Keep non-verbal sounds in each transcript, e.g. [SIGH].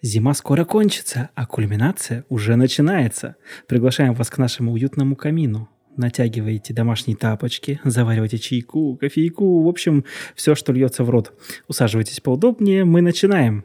Зима скоро кончится, а кульминация уже начинается. Приглашаем вас к нашему уютному камину. Натягиваете домашние тапочки, заваривайте чайку, кофейку, в общем, все, что льется в рот. Усаживайтесь поудобнее, мы начинаем.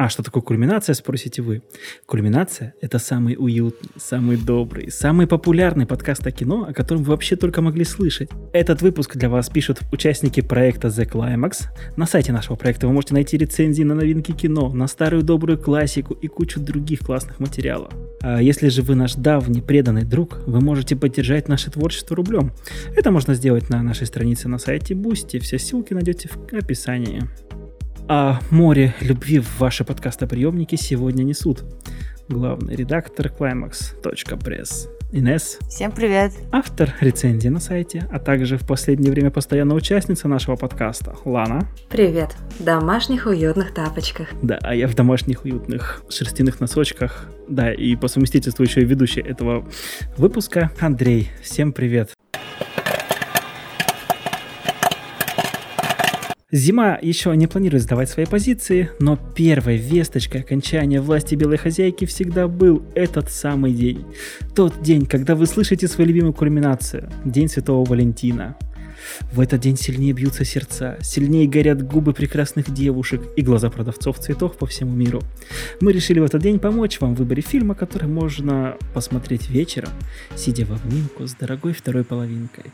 А что такое кульминация, спросите вы? Кульминация – это самый уютный, самый добрый, самый популярный подкаст о кино, о котором вы вообще только могли слышать. Этот выпуск для вас пишут участники проекта The Climax. На сайте нашего проекта вы можете найти рецензии на новинки кино, на старую добрую классику и кучу других классных материалов. А если же вы наш давний преданный друг, вы можете поддержать наше творчество рублем. Это можно сделать на нашей странице на сайте Boosty. Все ссылки найдете в описании. А море любви в ваши подкастоприемники сегодня несут главный редактор climax.press Инес. Всем привет. Автор рецензии на сайте, а также в последнее время постоянная участница нашего подкаста Лана. Привет. В домашних уютных тапочках. Да, а я в домашних уютных шерстяных носочках. Да, и по совместительству еще и ведущий этого выпуска Андрей. Всем привет. Зима еще не планирует сдавать свои позиции, но первой весточкой окончания власти белой хозяйки всегда был этот самый день. Тот день, когда вы слышите свою любимую кульминацию – День Святого Валентина. В этот день сильнее бьются сердца, сильнее горят губы прекрасных девушек и глаза продавцов цветов по всему миру. Мы решили в этот день помочь вам в выборе фильма, который можно посмотреть вечером, сидя в обнимку с дорогой второй половинкой.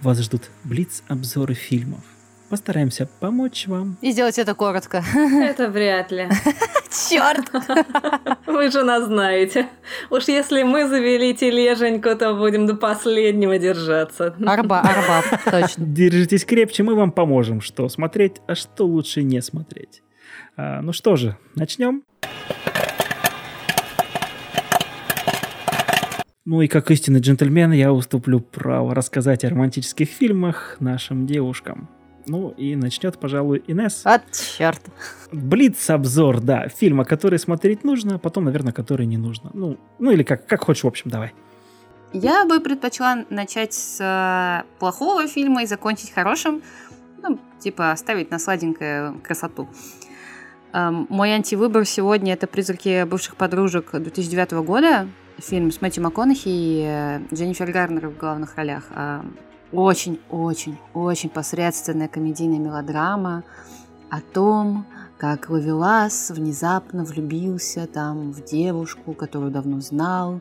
Вас ждут блиц-обзоры фильмов, Постараемся помочь вам. И сделать это коротко. Это вряд ли. [LAUGHS] Черт! [LAUGHS] Вы же нас знаете. Уж если мы завели тележеньку, то будем до последнего держаться. Арба, арба, точно. Держитесь крепче, мы вам поможем, что смотреть, а что лучше не смотреть. А, ну что же, начнем? Ну и как истинный джентльмен я уступлю право рассказать о романтических фильмах нашим девушкам. Ну и начнет, пожалуй, Инес. От черт. Блиц-обзор, да, фильма, который смотреть нужно, а потом, наверное, который не нужно. Ну, ну или как, как хочешь, в общем, давай. Я бы предпочла начать с э, плохого фильма и закончить хорошим. Ну, типа оставить на сладенькое красоту. Эм, мой антивыбор сегодня это «Призраки бывших подружек» 2009 года. Фильм с Мэтью МакКонахи и э, Дженнифер Гарнер в главных ролях. Очень-очень-очень посредственная комедийная мелодрама о том, как Лавелас внезапно влюбился там в девушку, которую давно знал.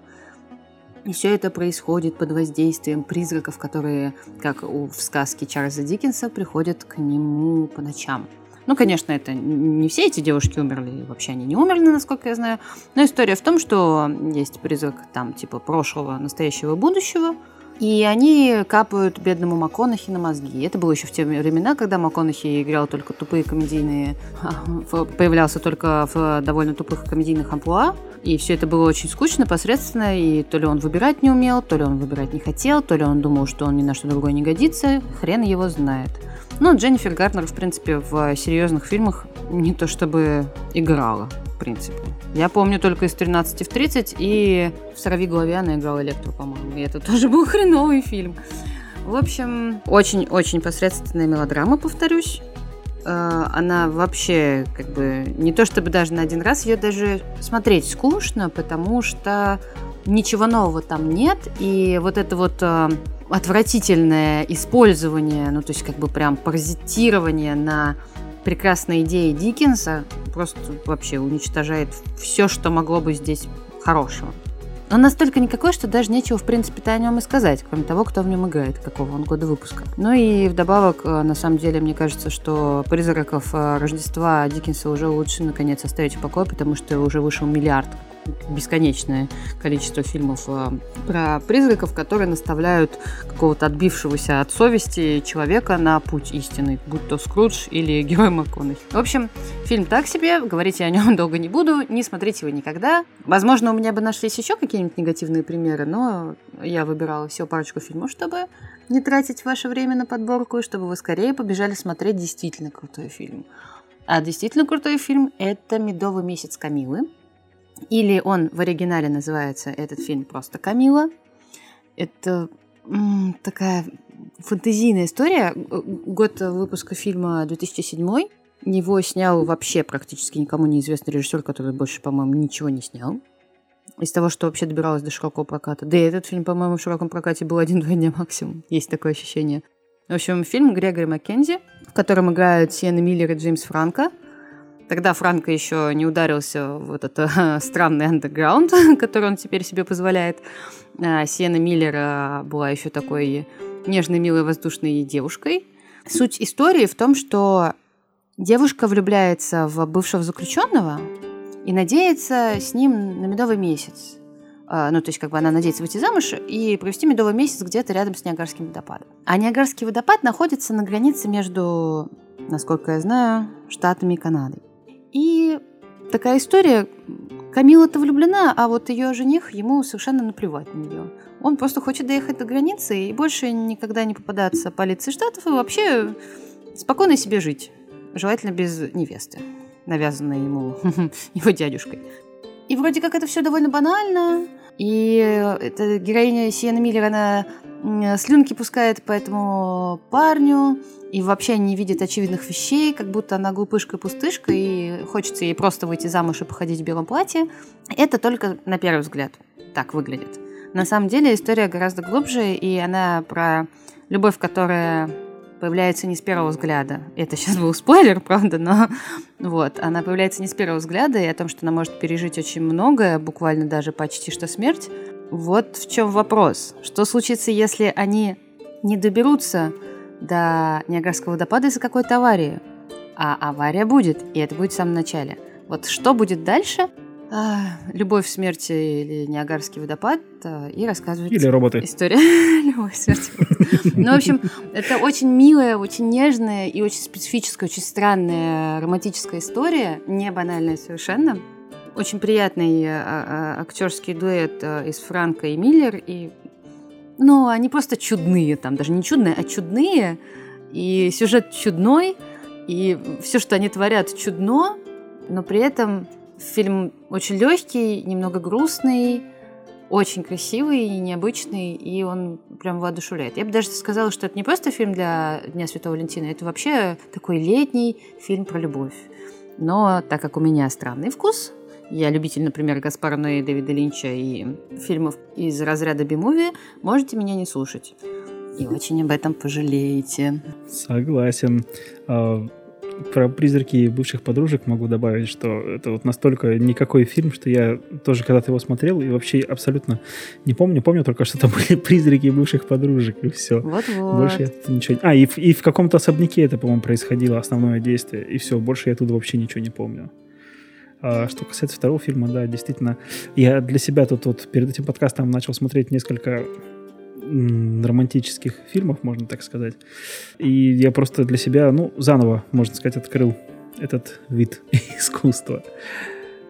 И все это происходит под воздействием призраков, которые, как в сказке Чарльза Диккенса, приходят к нему по ночам. Ну, конечно, это не все эти девушки умерли, вообще они не умерли, насколько я знаю. Но история в том, что есть призрак там типа прошлого, настоящего, будущего – и они капают бедному МакКонахи на мозги. Это было еще в те времена, когда МакКонахи играл только тупые комедийные... появлялся только в довольно тупых комедийных амплуа. И все это было очень скучно, посредственно, и то ли он выбирать не умел, то ли он выбирать не хотел, то ли он думал, что он ни на что другое не годится, хрен его знает. Ну, Дженнифер Гарнер, в принципе, в серьезных фильмах не то чтобы играла, в принципе. Я помню только из 13 в 30 и в «Сорови голове» она играла Электру, по-моему. И это тоже был [LAUGHS] хреновый фильм. В общем, очень-очень посредственная мелодрама, повторюсь. Э, она вообще, как бы, не то чтобы даже на один раз, ее даже смотреть скучно, потому что ничего нового там нет. И вот это вот э, отвратительное использование, ну, то есть как бы прям паразитирование на прекрасной идеи Диккенса просто вообще уничтожает все, что могло бы здесь хорошего. Он настолько никакой, что даже нечего, в принципе-то, о нем и сказать, кроме того, кто в нем играет, какого он года выпуска. Ну и вдобавок, э, на самом деле, мне кажется, что призраков э, Рождества Диккенса уже лучше, наконец, оставить в покое, потому что уже вышел миллиард бесконечное количество фильмов э, про призраков, которые наставляют какого-то отбившегося от совести человека на путь истины, будь то Скрудж или Герой МакКонахи. В общем, фильм так себе, говорить я о нем [LAUGHS] долго не буду, не смотрите его никогда. Возможно, у меня бы нашлись еще какие-нибудь негативные примеры, но я выбирала всего парочку фильмов, чтобы не тратить ваше время на подборку, и чтобы вы скорее побежали смотреть действительно крутой фильм. А действительно крутой фильм – это «Медовый месяц Камилы», или он в оригинале называется этот фильм просто «Камила». Это такая фантазийная история. Год выпуска фильма 2007. Его снял вообще практически никому неизвестный режиссер, который больше, по-моему, ничего не снял. Из того, что вообще добиралось до широкого проката. Да и этот фильм, по-моему, в широком прокате был один-два дня максимум. Есть такое ощущение. В общем, фильм Грегори Маккензи, в котором играют Сиена Миллер и Джеймс Франко. Тогда Франко еще не ударился в этот э, странный андерграунд, [LAUGHS] который он теперь себе позволяет. А Сиена Миллер э, была еще такой нежной, милой, воздушной девушкой. Суть истории в том, что девушка влюбляется в бывшего заключенного и надеется с ним на медовый месяц. А, ну, то есть, как бы она надеется выйти замуж и провести медовый месяц где-то рядом с Ниагарским водопадом. А Ниагарский водопад находится на границе между, насколько я знаю, Штатами и Канадой. И такая история. Камила-то влюблена, а вот ее жених, ему совершенно наплевать на нее. Он просто хочет доехать до границы и больше никогда не попадаться полиции штатов и вообще спокойно себе жить. Желательно без невесты, навязанной ему [LAUGHS] его дядюшкой. И вроде как это все довольно банально. И эта героиня Сиена Миллер, она слюнки пускает по этому парню и вообще не видит очевидных вещей, как будто она глупышка-пустышка, и хочется ей просто выйти замуж и походить в белом платье. Это только на первый взгляд так выглядит. На самом деле история гораздо глубже, и она про любовь, которая появляется не с первого взгляда. Это сейчас был спойлер, правда, но вот, она появляется не с первого взгляда, и о том, что она может пережить очень многое, буквально даже почти что смерть. Вот в чем вопрос. Что случится, если они не доберутся до Ниагарского водопада из-за какой-то аварии? А авария будет, и это будет в самом начале. Вот что будет дальше – «Любовь, смерти» или «Ниагарский водопад» а, и рассказывает... Или роботы. История [LAUGHS] «Любовь, смерти». Ну, в общем, это очень милая, очень нежная и очень специфическая, очень странная романтическая история, не банальная совершенно. Очень приятный а, актерский дуэт из Франка и Миллер, и ну, они просто чудные там, даже не чудные, а чудные, и сюжет чудной, и все, что они творят, чудно, но при этом Фильм очень легкий, немного грустный, очень красивый и необычный, и он прям воодушевляет. Я бы даже сказала, что это не просто фильм для Дня Святого Валентина, это вообще такой летний фильм про любовь. Но так как у меня странный вкус, я любитель, например, Гаспара Ноэ, Дэвида Линча и фильмов из разряда би-муви, можете меня не слушать. И очень об этом пожалеете. Согласен. Про призраки бывших подружек могу добавить, что это вот настолько никакой фильм, что я тоже когда-то его смотрел и вообще абсолютно не помню. Помню только, что там [LAUGHS] были призраки бывших подружек и все. Вот-вот. Больше я ничего... А, и в, и в каком-то особняке это, по-моему, происходило основное действие. И все, больше я оттуда вообще ничего не помню. А что касается второго фильма, да, действительно, я для себя тут вот перед этим подкастом начал смотреть несколько романтических фильмов, можно так сказать. И я просто для себя, ну, заново, можно сказать, открыл этот вид [LAUGHS] искусства.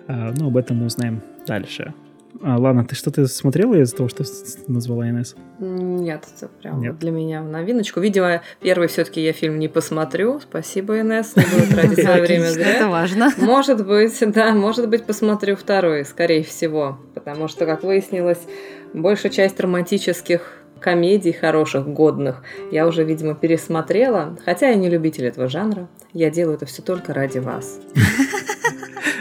А, ну, об этом мы узнаем дальше. А, ладно, ты что-то смотрела из того, что назвала Инесс? Нет, это прям Нет. для меня новиночку. Видимо, первый все-таки я фильм не посмотрю. Спасибо, Инесс, не буду тратить свое время зря. Это важно. Может быть, [LAUGHS] да, может быть, посмотрю второй, скорее всего. Потому что, как выяснилось, большая часть романтических комедий хороших, годных, я уже, видимо, пересмотрела. Хотя я не любитель этого жанра. Я делаю это все только ради вас.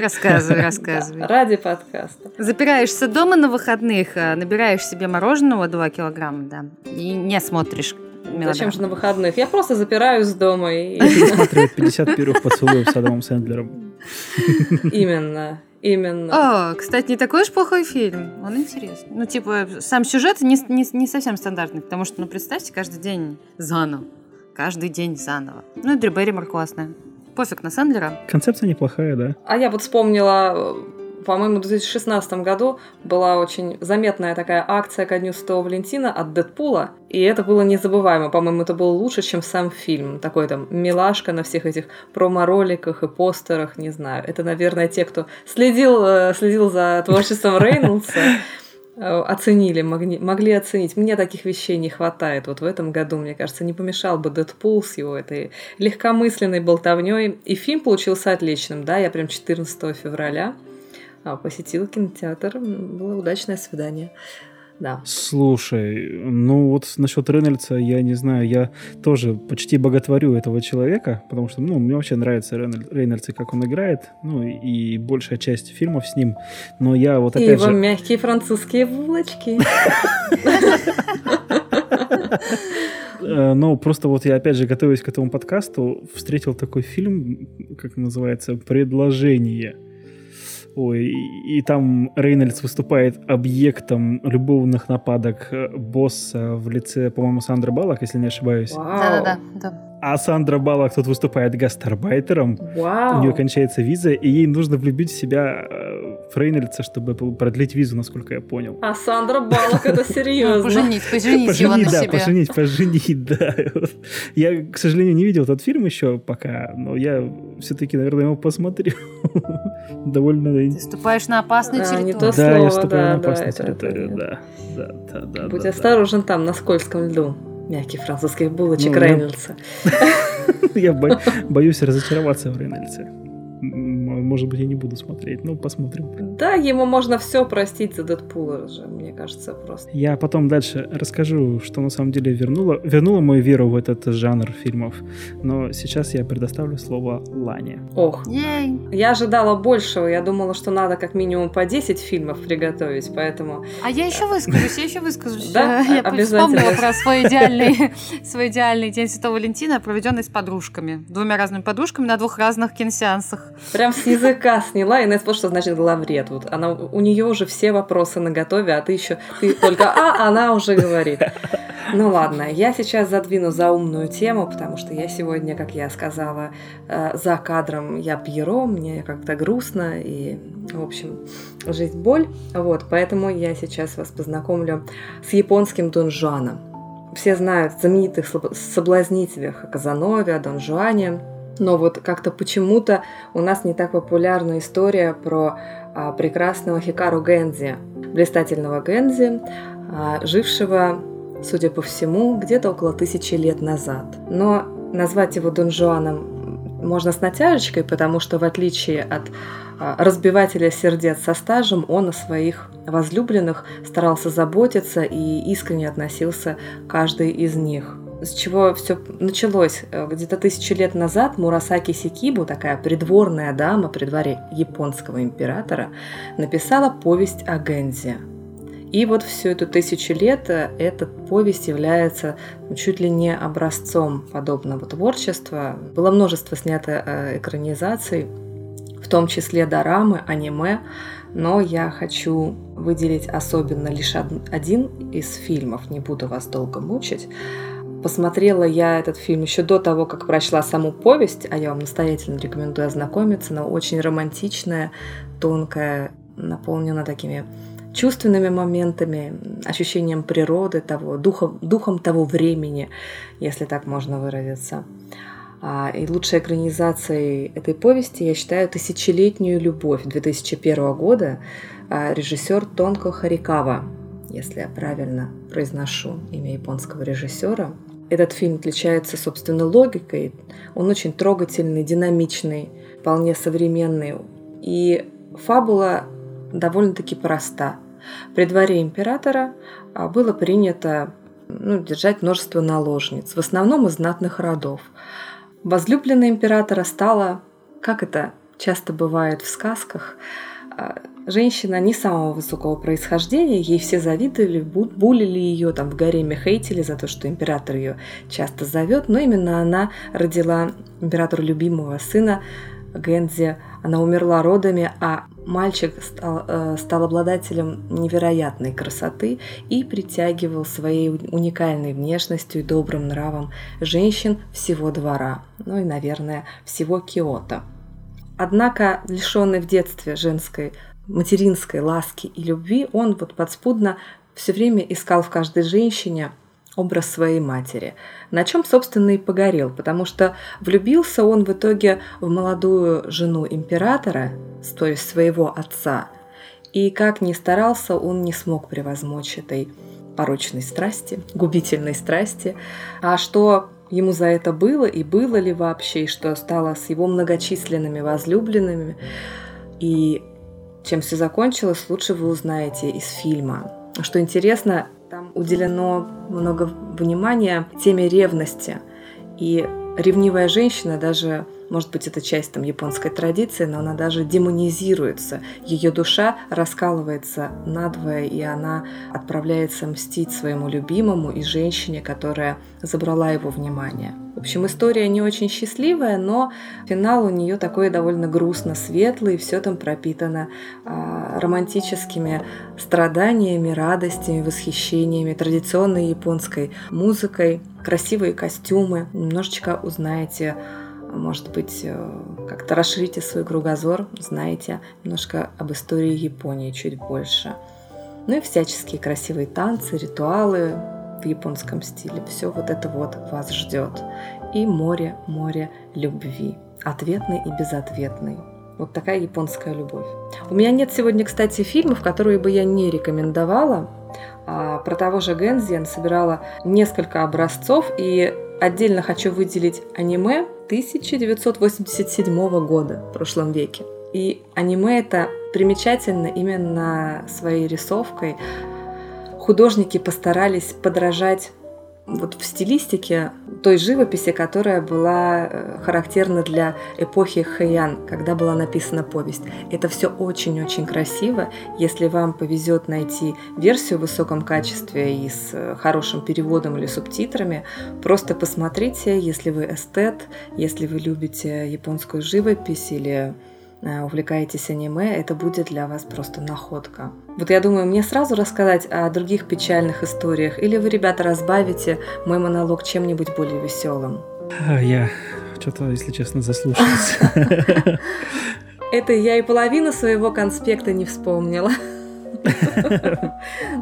Рассказывай, [LAUGHS] рассказывай. Да, ради подкаста. Запираешься дома на выходных, а набираешь себе мороженого 2 килограмма, да, и не смотришь мелодрам. Зачем же на выходных? Я просто запираюсь дома и... Смотреть 51 поцелуев с Адамом Сэндлером. Именно. Именно. О, кстати, не такой уж плохой фильм. Он интересный. Ну, типа, сам сюжет не, не, не совсем стандартный, потому что, ну, представьте, каждый день заново. Каждый день заново. Ну, и Дрю Берримор классная. Пофиг на Сэндлера. Концепция неплохая, да. А я вот вспомнила по-моему, в 2016 году была очень заметная такая акция ко Дню Святого Валентина от Дэдпула, и это было незабываемо. По-моему, это было лучше, чем сам фильм. Такой там милашка на всех этих промо-роликах и постерах, не знаю. Это, наверное, те, кто следил, э, следил за творчеством Рейнольдса, э, оценили, могли, могли оценить. Мне таких вещей не хватает. Вот в этом году, мне кажется, не помешал бы Дэдпул с его этой легкомысленной болтовней. И фильм получился отличным, да, я прям 14 февраля посетил кинотеатр. Было удачное свидание. да. Слушай, ну вот насчет Рейнольдса, я не знаю, я тоже почти боготворю этого человека, потому что, ну, мне вообще нравится Рейнольдс и как он играет, ну, и большая часть фильмов с ним, но я вот опять и его же... мягкие французские булочки. [LAUGHS] Э, но просто вот я опять же, готовясь к этому подкасту, встретил такой фильм, как называется, «Предложение». Ой, и, и там Рейнольдс выступает объектом любовных нападок э, босса в лице, по-моему, Сандры Баллок, если не ошибаюсь. Да-да-да. А Сандра Баллок тут выступает гастарбайтером. Вау. У нее кончается виза, и ей нужно влюбить в себя э, в Рейнольдса, чтобы продлить визу, насколько я понял. А Сандра Баллок, это [LAUGHS] серьезно. Поженить, поженить его на да, себе. Поженить, поженить, [LAUGHS] да. Я, к сожалению, не видел этот фильм еще пока, но я все-таки, наверное, его посмотрю. [LAUGHS] Довольно... Ты ступаешь на опасную территорию. Да, я слово, ступаю на опасную территорию, да. Да, да, да. Будь осторожен там, на скользком льду. Мягких французских булочек Ну, Рейнольдса. да. [LAUGHS] Я бо- боюсь разочароваться в Рейнольдсе. Может быть, я не буду смотреть, ну, посмотрим. Да, ему можно все простить за Дэдпула же, мне кажется, просто. Я потом дальше расскажу, что на самом деле вернуло, вернуло мою веру в этот жанр фильмов. Но сейчас я предоставлю слово Лане. Ох, Ей. я ожидала большего. Я думала, что надо как минимум по 10 фильмов приготовить, поэтому... А я еще выскажусь, я еще [LAUGHS] выскажусь. Да, я обязательно. вспомнила про свой идеальный, [LAUGHS] свой идеальный день Святого Валентина, проведенный с подружками. Двумя разными подружками на двух разных киносеансах. Прям с языка сняла, и Инесс, что значит главред. Вот она, у нее уже все вопросы на готове, а ты еще, ты только «а», она уже говорит. Ну ладно, я сейчас задвину за умную тему, потому что я сегодня, как я сказала, э, за кадром я Пьеро, мне как-то грустно, и, в общем, жизнь боль. Вот, поэтому я сейчас вас познакомлю с японским Дон Жуаном. Все знают знаменитых соблазнителях о Казанове, Дон Жуане, но вот как-то почему-то у нас не так популярна история про а, прекрасного Хикару Гензи, блистательного Гензи, а, жившего, судя по всему, где-то около тысячи лет назад. Но назвать его Дон Жуаном можно с натяжечкой, потому что в отличие от а, разбивателя сердец со стажем, он о своих возлюбленных старался заботиться и искренне относился к каждой из них с чего все началось. Э, Где-то тысячу лет назад Мурасаки Сикибу, такая придворная дама при дворе японского императора, написала повесть о Гензе. И вот всю эту тысячу лет э, эта повесть является ну, чуть ли не образцом подобного творчества. Было множество снято э, экранизаций, в том числе дорамы, аниме, но я хочу выделить особенно лишь од- один из фильмов, не буду вас долго мучить. Посмотрела я этот фильм еще до того, как прочла саму повесть, а я вам настоятельно рекомендую ознакомиться. Она очень романтичная, тонкая, наполнена такими чувственными моментами, ощущением природы, того, духом, духом того времени, если так можно выразиться. А, И лучшей экранизацией этой повести я считаю «Тысячелетнюю любовь» 2001 года а, режиссер Тонко Харикава, если я правильно произношу имя японского режиссера. Этот фильм отличается, собственно, логикой. Он очень трогательный, динамичный, вполне современный. И фабула довольно-таки проста. При дворе императора а, было принято ну, держать множество наложниц, в основном из знатных родов. Возлюбленная императора стала, как это часто бывает в сказках, женщина не самого высокого происхождения, ей все завидовали, бу- булили ее, там в гареме хейтили за то, что император ее часто зовет, но именно она родила императору любимого сына Гензи. Она умерла родами, а мальчик стал, э, стал обладателем невероятной красоты и притягивал своей уникальной внешностью и добрым нравом женщин всего двора, ну и, наверное, всего Киота. Однако, лишенный в детстве женской материнской ласки и любви, он вот подспудно все время искал в каждой женщине образ своей матери, на чем, собственно, и погорел, потому что влюбился он в итоге в молодую жену императора, то есть своего отца, и как ни старался, он не смог превозмочь этой порочной страсти, губительной страсти. А что ему за это было и было ли вообще, и что стало с его многочисленными возлюбленными, и чем все закончилось, лучше вы узнаете из фильма. что интересно, там уделено много внимания теме ревности. И ревнивая женщина даже может быть, это часть там японской традиции, но она даже демонизируется. Ее душа раскалывается надвое, и она отправляется мстить своему любимому и женщине, которая забрала его внимание. В общем, история не очень счастливая, но финал у нее такой довольно грустно светлый, все там пропитано а, романтическими страданиями, радостями, восхищениями, традиционной японской музыкой, красивые костюмы. Немножечко узнаете может быть, э, как-то расширите свой кругозор, знаете немножко об истории Японии чуть больше. Ну и всяческие красивые танцы, ритуалы в японском стиле. Все вот это вот вас ждет. И море, море любви. Ответный и безответный. Вот такая японская любовь. У меня нет сегодня, кстати, фильмов, которые бы я не рекомендовала. А про того же Гензи я собирала несколько образцов, и отдельно хочу выделить аниме 1987 года в прошлом веке. И аниме это примечательно именно своей рисовкой. Художники постарались подражать вот в стилистике той живописи, которая была э, характерна для эпохи Хэйян, когда была написана повесть. Это все очень-очень красиво. Если вам повезет найти версию в высоком качестве и с э, хорошим переводом или субтитрами, просто посмотрите, если вы эстет, если вы любите японскую живопись или увлекаетесь аниме, это будет для вас просто находка. Вот я думаю, мне сразу рассказать о других печальных историях, или вы, ребята, разбавите мой монолог чем-нибудь более веселым? А, я что-то, если честно, заслушался. [LAUGHS] Это я и половину своего конспекта не вспомнила.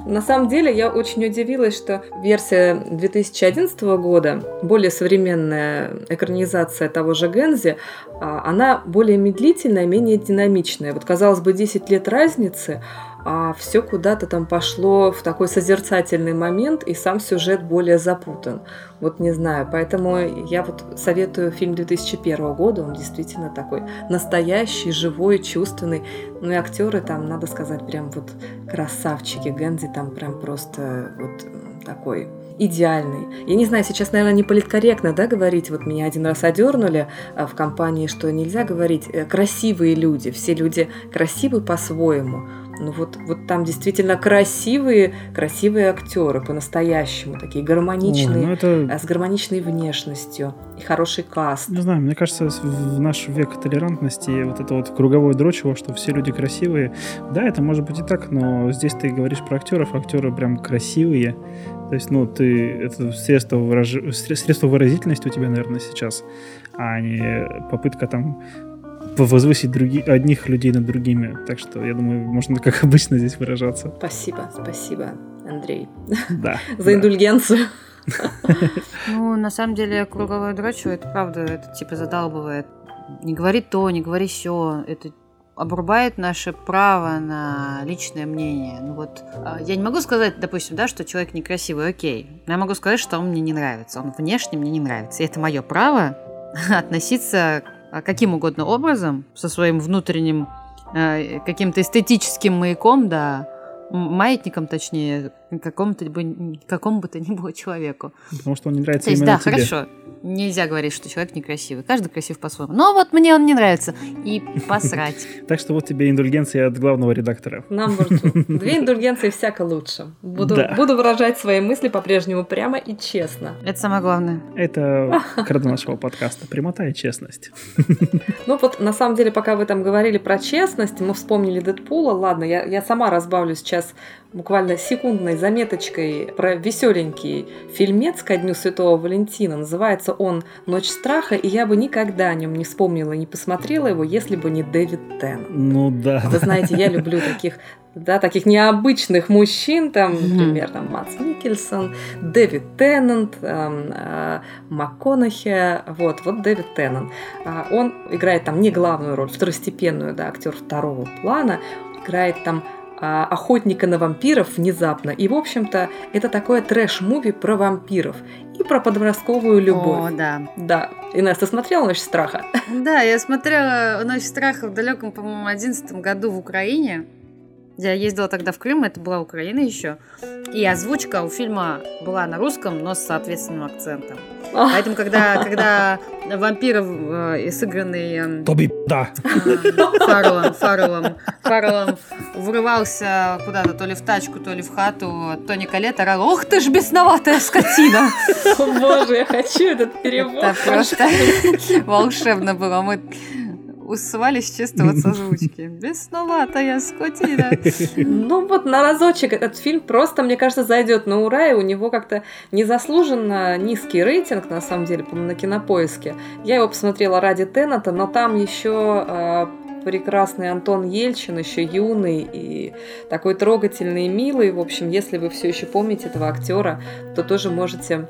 На самом деле я очень удивилась, что версия 2011 года, более современная экранизация того же Гензи, а, она более медлительная, менее динамичная. Вот казалось бы 10 лет разницы, а все куда-то там пошло в такой созерцательный момент, и сам сюжет более запутан. Вот не знаю, поэтому я вот советую фильм 2001 года, он действительно такой настоящий, живой, чувственный. Ну и актеры там, надо сказать, прям вот красавчики. Гэнзи там прям просто вот такой идеальный. Я не знаю, сейчас, наверное, не политкорректно, да, говорить, вот меня один раз одернули а, в компании, что нельзя говорить э, красивые люди, все люди красивы по-своему. Ну вот, вот там действительно красивые, красивые актеры по-настоящему, такие гармоничные, О, ну это... с гармоничной внешностью и хороший каст. Не знаю, мне кажется, в наш век толерантности вот это вот круговое дрочево, что все люди красивые, да, это может быть и так, но здесь ты говоришь про актеров, актеры прям красивые, то есть, ну, ты, это средство, выраж... средство выразительности у тебя, наверное, сейчас, а не попытка там возвысить други, одних людей над другими. Так что, я думаю, можно как [LAUGHS] обычно здесь выражаться. Спасибо, спасибо, Андрей. Да. [LAUGHS] За индульгенцию. [LAUGHS] Ну, на самом деле, круговое дрочево, это правда, это типа задалбывает. Не говори то, не говори все. Это обрубает наше право на личное мнение. Ну вот, а, я не могу сказать, допустим, да, что человек некрасивый, окей. Но я могу сказать, что он мне не нравится. Он внешне мне не нравится. И это мое право относиться каким угодно образом, со своим внутренним э, каким-то эстетическим маяком, да, маятником, точнее, какому-то какому бы то ни было человеку. Потому что он не нравится То есть, именно да, тебе. хорошо. Нельзя говорить, что человек некрасивый. Каждый красив по-своему. Но вот мне он не нравится. И посрать. [LAUGHS] Так что вот тебе индульгенция от главного редактора. Two. Две индульгенции всяко лучше. Буду, буду выражать свои мысли по-прежнему прямо и честно. Это самое главное. Это крадо нашего подкаста. Прямота и честность. [LAUGHS] Ну вот, на самом деле, пока вы там говорили про честность, мы вспомнили Дэдпула. Ладно, я, я сама разбавлю сейчас буквально секундной заметочкой про веселенький фильмец ко Дню Святого Валентина. Называется он «Ночь страха», и я бы никогда о нем не вспомнила и не посмотрела его, если бы не Дэвид Тен. Ну да. Вы знаете, я люблю таких да, таких необычных мужчин, там, например, там Мац Микельсон, Дэвид Теннант, эм, э, МакКонахи, вот, вот Дэвид Теннант. Э, он играет там не главную роль, второстепенную, да, актер второго плана, играет там а, охотника на вампиров внезапно. И, в общем-то, это такое трэш-муви про вампиров и про подростковую любовь. О, да. Да. Инесс, ты смотрела «Ночь страха»? [LAUGHS] Да, я смотрела «Ночь страха» в далеком, по-моему, одиннадцатом году в Украине. Я ездила тогда в Крым, это была Украина еще. И озвучка у фильма была на русском, но с соответственным акцентом. Поэтому, когда, [LAUGHS] когда вампиров, э, сыгранный... Э, Тоби, да. Э, Фарреллом, Фарреллом, Фарреллом врывался куда-то, то ли в тачку, то ли в хату, Тони Калет орал, ох ты ж бесноватая скотина! О боже, я хочу этот перевод. Это просто волшебно было. Мы вот с озвучки. Бесноватая скотина. Ну вот на разочек этот фильм просто, мне кажется, зайдет на ура, и у него как-то незаслуженно низкий рейтинг, на самом деле, на кинопоиске. Я его посмотрела ради Теннета, но там еще э, прекрасный Антон Ельчин, еще юный и такой трогательный и милый. В общем, если вы все еще помните этого актера, то тоже можете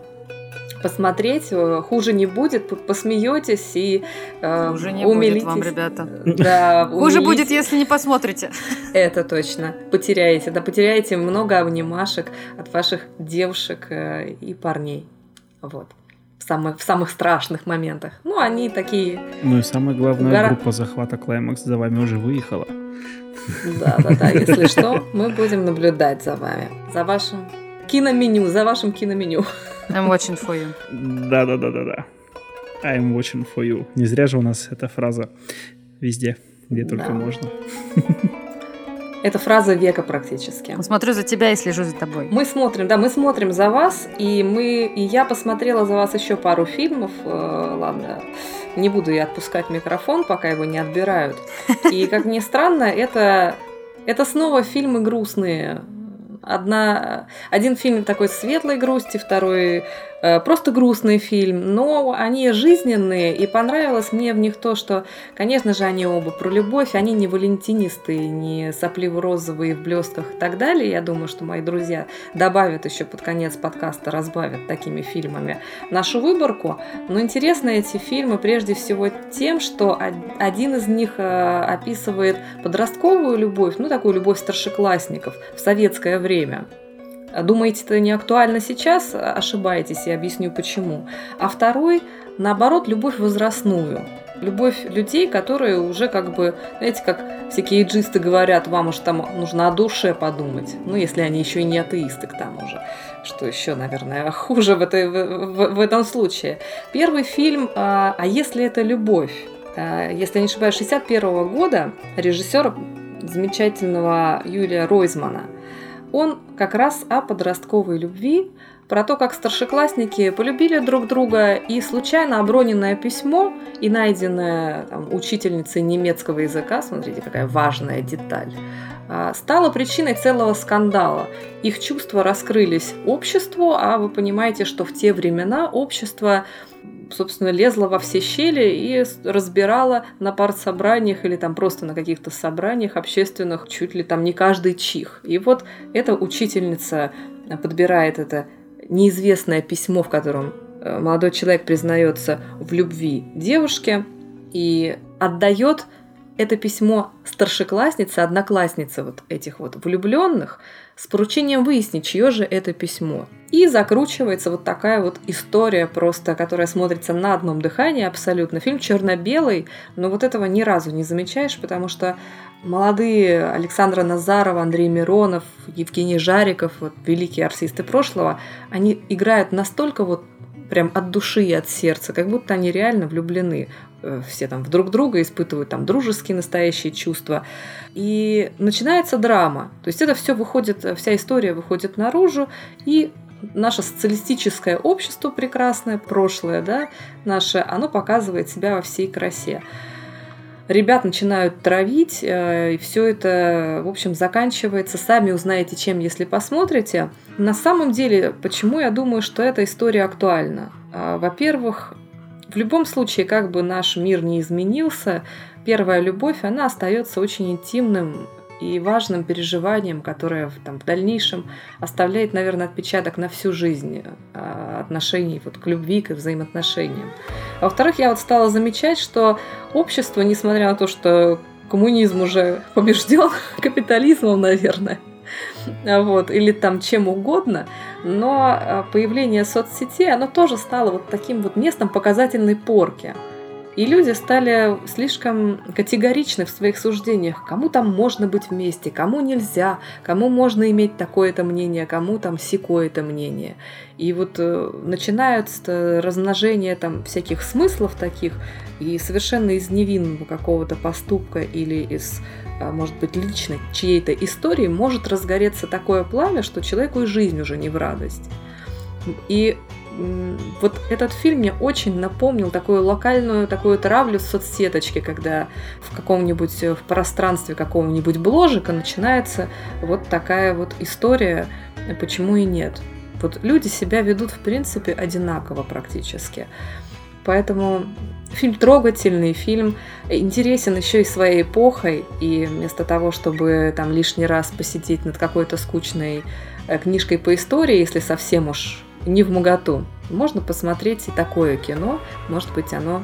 посмотреть, э, хуже не будет, посмеетесь и э, Хуже не умилитесь. будет вам, ребята. Да, [LAUGHS] хуже будет, если не посмотрите. Это точно. Потеряете. Да, потеряете много обнимашек от ваших девушек э, и парней. Вот. В самых, в самых страшных моментах. Ну, они такие... Ну и самое главное, гора... группа захвата Клаймакс за вами уже выехала. Да, да, да. Если что, мы будем наблюдать за вами. За вашим киноменю, за вашим киноменю. I'm watching for you. Да-да-да-да-да. I'm watching for you. Не зря же у нас эта фраза везде, где только да. можно. Это фраза века практически. Смотрю за тебя и слежу за тобой. Мы смотрим, да, мы смотрим за вас, и мы, и я посмотрела за вас еще пару фильмов. Э, ладно, не буду я отпускать микрофон, пока его не отбирают. И как ни странно, это это снова фильмы грустные, Одна, один фильм такой светлой грусти, второй просто грустный фильм, но они жизненные, и понравилось мне в них то, что, конечно же, они оба про любовь, они не валентинисты, не сопливо-розовые в блестках и так далее. Я думаю, что мои друзья добавят еще под конец подкаста, разбавят такими фильмами нашу выборку. Но интересны эти фильмы прежде всего тем, что один из них э, описывает подростковую любовь, ну такую любовь старшеклассников в советское время. Думаете, это не актуально сейчас? Ошибаетесь, я объясню почему. А второй, наоборот, любовь возрастную. Любовь людей, которые уже как бы, знаете, как всякие эйджисты говорят, вам уж там нужно о душе подумать. Ну, если они еще и не атеисты к тому же. Что еще, наверное, [LAUGHS] хуже в, этой, в, в, этом случае. Первый фильм «А, а если это любовь?» а, Если я не ошибаюсь, 61 года режиссера замечательного Юлия Ройзмана – он как раз о подростковой любви, про то, как старшеклассники полюбили друг друга, и случайно оброненное письмо и найденное там, учительницей немецкого языка, смотрите, какая важная деталь, а, стало причиной целого скандала. Их чувства раскрылись обществу, а вы понимаете, что в те времена общество собственно, лезла во все щели и разбирала на партсобраниях или там просто на каких-то собраниях общественных чуть ли там не каждый чих. И вот эта учительница подбирает это неизвестное письмо, в котором э, молодой человек признается в любви девушке и отдает это письмо старшекласснице, однокласснице вот этих вот влюбленных с поручением выяснить, чье же это письмо. И закручивается вот такая вот история просто, которая смотрится на одном дыхании абсолютно. Фильм черно-белый, но вот этого ни разу не замечаешь, потому что молодые Александра Назарова, Андрей Миронов, Евгений Жариков, вот великие артисты прошлого, они играют настолько вот прям от души и от сердца, как будто они реально влюблены. Э, все там в друг друга испытывают там дружеские настоящие чувства. И начинается драма. То есть это все выходит, вся история выходит наружу, и наше социалистическое общество прекрасное, прошлое, да, наше, оно показывает себя во всей красе. Ребят начинают травить, э, и все это, в общем, заканчивается. Сами узнаете, чем, если посмотрите. На самом деле, почему я думаю, что эта история актуальна? А, во-первых, в любом случае, как бы наш мир не изменился, первая любовь, она остается очень интимным и важным переживанием, которое там, в дальнейшем оставляет, наверное, отпечаток на всю жизнь а, отношений вот, к любви, к взаимоотношениям. А во-вторых, я вот стала замечать, что общество, несмотря на то, что коммунизм уже побежден [LAUGHS] капитализмом, наверное, вот, или там чем угодно, но а, появление соцсетей, оно тоже стало вот таким вот местом показательной порки. И люди стали слишком категоричны в своих суждениях. Кому там можно быть вместе, кому нельзя, кому можно иметь такое-то мнение, кому там секое-то мнение. И вот э, начинается размножение там всяких смыслов таких, и совершенно из невинного какого-то поступка или из, а, может быть, личной чьей-то истории может разгореться такое пламя, что человеку и жизнь уже не в радость. И вот этот фильм мне очень напомнил такую локальную такую травлю в соцсеточке, когда в каком-нибудь э, в пространстве какого-нибудь бложика начинается вот такая вот история, почему и нет. Вот люди себя ведут в принципе одинаково практически. Поэтому фильм трогательный, фильм интересен еще и своей эпохой, и вместо того, чтобы там лишний раз посидеть над какой-то скучной э, книжкой по истории, если совсем уж не в моготу. Можно посмотреть и такое кино. Может быть, оно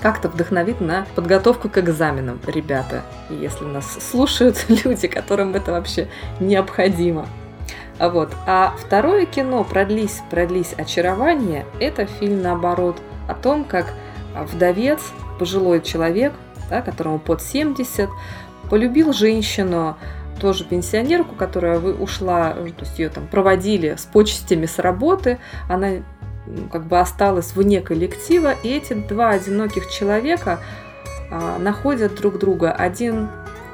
как-то вдохновит на подготовку к экзаменам, ребята. Если нас слушают [LAUGHS] люди, которым это вообще необходимо. А вот. А второе кино «Продлись, продлись очарование» – это фильм, наоборот, о том, как вдовец, пожилой человек, да, которому под 70, полюбил женщину, тоже пенсионерку, которая ушла, то есть ее там проводили с почестями с работы, она как бы осталась вне коллектива, и эти два одиноких человека а, находят друг друга. Один,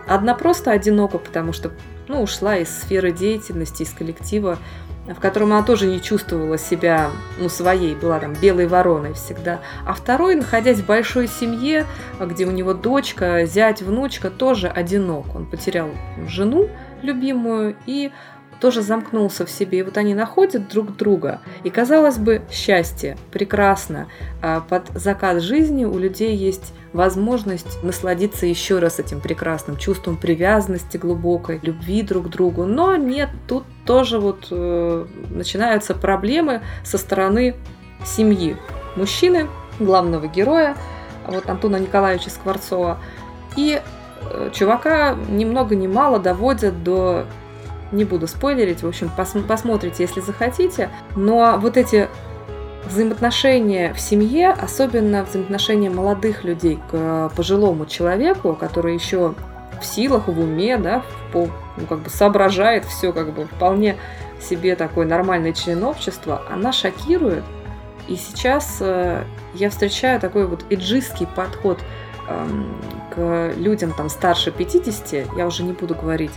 одна просто одинока, потому что ну, ушла из сферы деятельности, из коллектива, в котором она тоже не чувствовала себя ну, своей, была там белой вороной всегда. А второй, находясь в большой семье, где у него дочка, зять, внучка, тоже одинок. Он потерял жену любимую и тоже замкнулся в себе. И вот они находят друг друга. И, казалось бы, счастье, прекрасно. А под закат жизни у людей есть возможность насладиться еще раз этим прекрасным чувством привязанности глубокой, любви друг к другу. Но нет, тут тоже вот э, начинаются проблемы со стороны семьи. Мужчины, главного героя, вот Антона Николаевича Скворцова, и э, чувака ни много ни мало доводят до не буду спойлерить, в общем, пос посмотрите, если захотите. Но вот эти взаимоотношения в семье, особенно взаимоотношения молодых людей к пожилому человеку, который еще в силах, в уме, да, по, ну, как бы соображает все, как бы вполне себе такой нормальный член общества, она шокирует. И сейчас э, я встречаю такой вот иджистский подход э, к людям там старше 50, я уже не буду говорить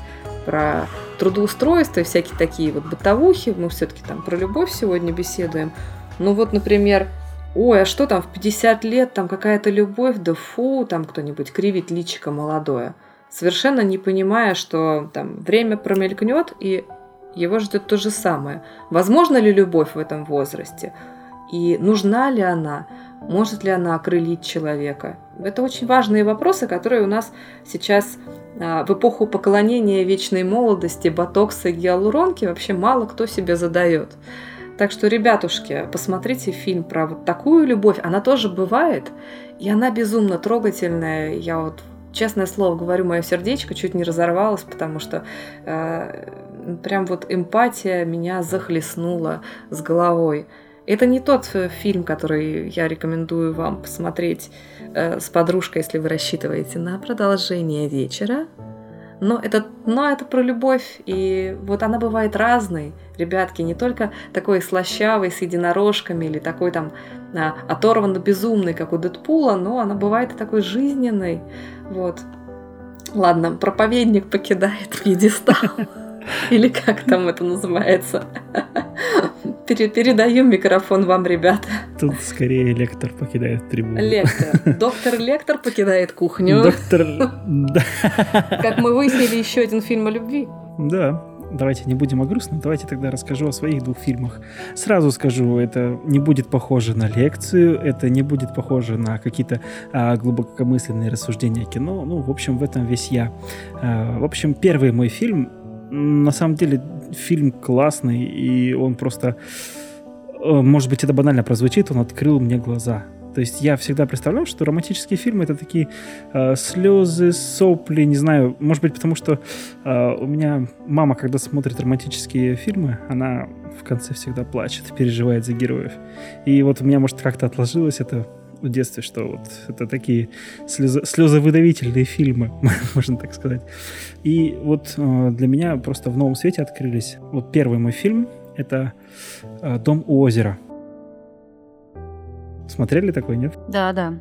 про трудоустройство и всякие такие вот бытовухи, мы все-таки там про любовь сегодня беседуем. Ну вот, например, ой, а что там в 50 лет, там какая-то любовь, да фу, там кто-нибудь кривит личико молодое. Совершенно не понимая, что там время промелькнет, и его ждет то же самое. Возможно ли любовь в этом возрасте? И нужна ли она? Может ли она окрылить человека? Это очень важные вопросы, которые у нас сейчас а, в эпоху поклонения вечной молодости, ботокса и гиалуронки вообще мало кто себе задает. Так что, ребятушки, посмотрите фильм про вот такую любовь. Она тоже бывает, и она безумно трогательная. Я вот, честное слово говорю, мое сердечко чуть не разорвалось, потому что э, прям вот эмпатия меня захлестнула с головой. Это не тот э, фильм, который я рекомендую вам посмотреть э, с подружкой, если вы рассчитываете на продолжение вечера. Но это, но это про любовь, и вот она бывает разной, ребятки, не только такой слащавый с единорожками или такой там оторванно безумный, как у Дэдпула, но она бывает и такой жизненной, вот. Ладно, проповедник покидает [LAUGHS] пьедестал. [LAUGHS] Или как там это называется? [LAUGHS] Передаю микрофон вам, ребята. Тут скорее лектор покидает трибуну. Лектор. Доктор Лектор покидает кухню. Доктор... Как мы выяснили, еще один фильм о любви. Да, давайте не будем о грустном, давайте тогда расскажу о своих двух фильмах. Сразу скажу, это не будет похоже на лекцию, это не будет похоже на какие-то а, глубокомысленные рассуждения кино. Ну, в общем, в этом весь я. А, в общем, первый мой фильм на самом деле фильм классный, и он просто... Э, может быть, это банально прозвучит, он открыл мне глаза. То есть я всегда представлял, что романтические фильмы это такие э, слезы, сопли, не знаю, может быть, потому что э, у меня мама, когда смотрит романтические фильмы, она в конце всегда плачет, переживает за героев. И вот у меня, может, как-то отложилось это в детстве, что вот это такие слезо, слезовыдавительные фильмы, [LAUGHS] можно так сказать. И вот э, для меня просто в новом свете открылись. Вот первый мой фильм — это э, «Дом у озера». Смотрели такой, нет? Да, да.